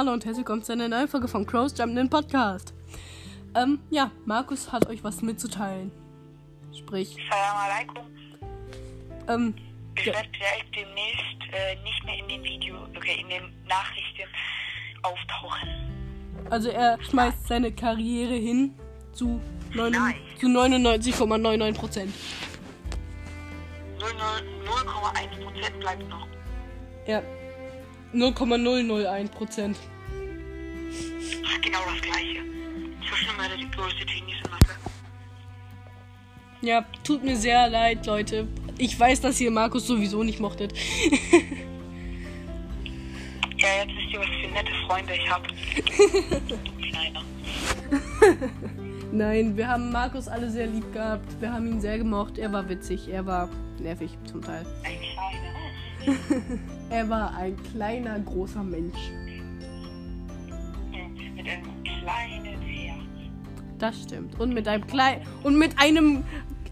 Hallo und herzlich willkommen zu einer neuen Folge von Crows Jumping Podcast. Ähm, ja, Markus hat euch was mitzuteilen. Sprich, Salam alaikum. ähm, Ich Ja. werde vielleicht demnächst äh, nicht mehr in den Video, okay, in den Nachrichten auftauchen. also er schmeißt seine Karriere hin zu, neun- Nein. zu 99,99 Prozent. 0,1% bleibt noch. Ja, 0,001 Prozent. Ach, genau das gleiche. Zwischen immer die größte Genius in Mathe. Ja, tut mir sehr leid, Leute. Ich weiß, dass ihr Markus sowieso nicht mochtet. Ja, jetzt wisst ihr, was für nette Freunde ich habe. Kleiner. Nein, wir haben Markus alle sehr lieb gehabt. Wir haben ihn sehr gemocht. Er war witzig, er war nervig zum Teil. Ein kleiner. Er war ein kleiner, großer Mensch. Mit einem kleinen Herz. Das stimmt. Und mit einem kleinen und mit einem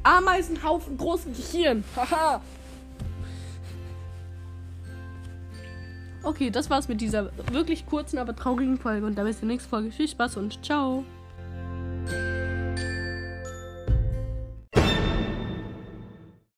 Ameisenhaufen großen Gehirn. Haha. Okay, das war's mit dieser wirklich kurzen, aber traurigen Folge. Und da bis zur nächsten Folge. Viel Spaß und ciao.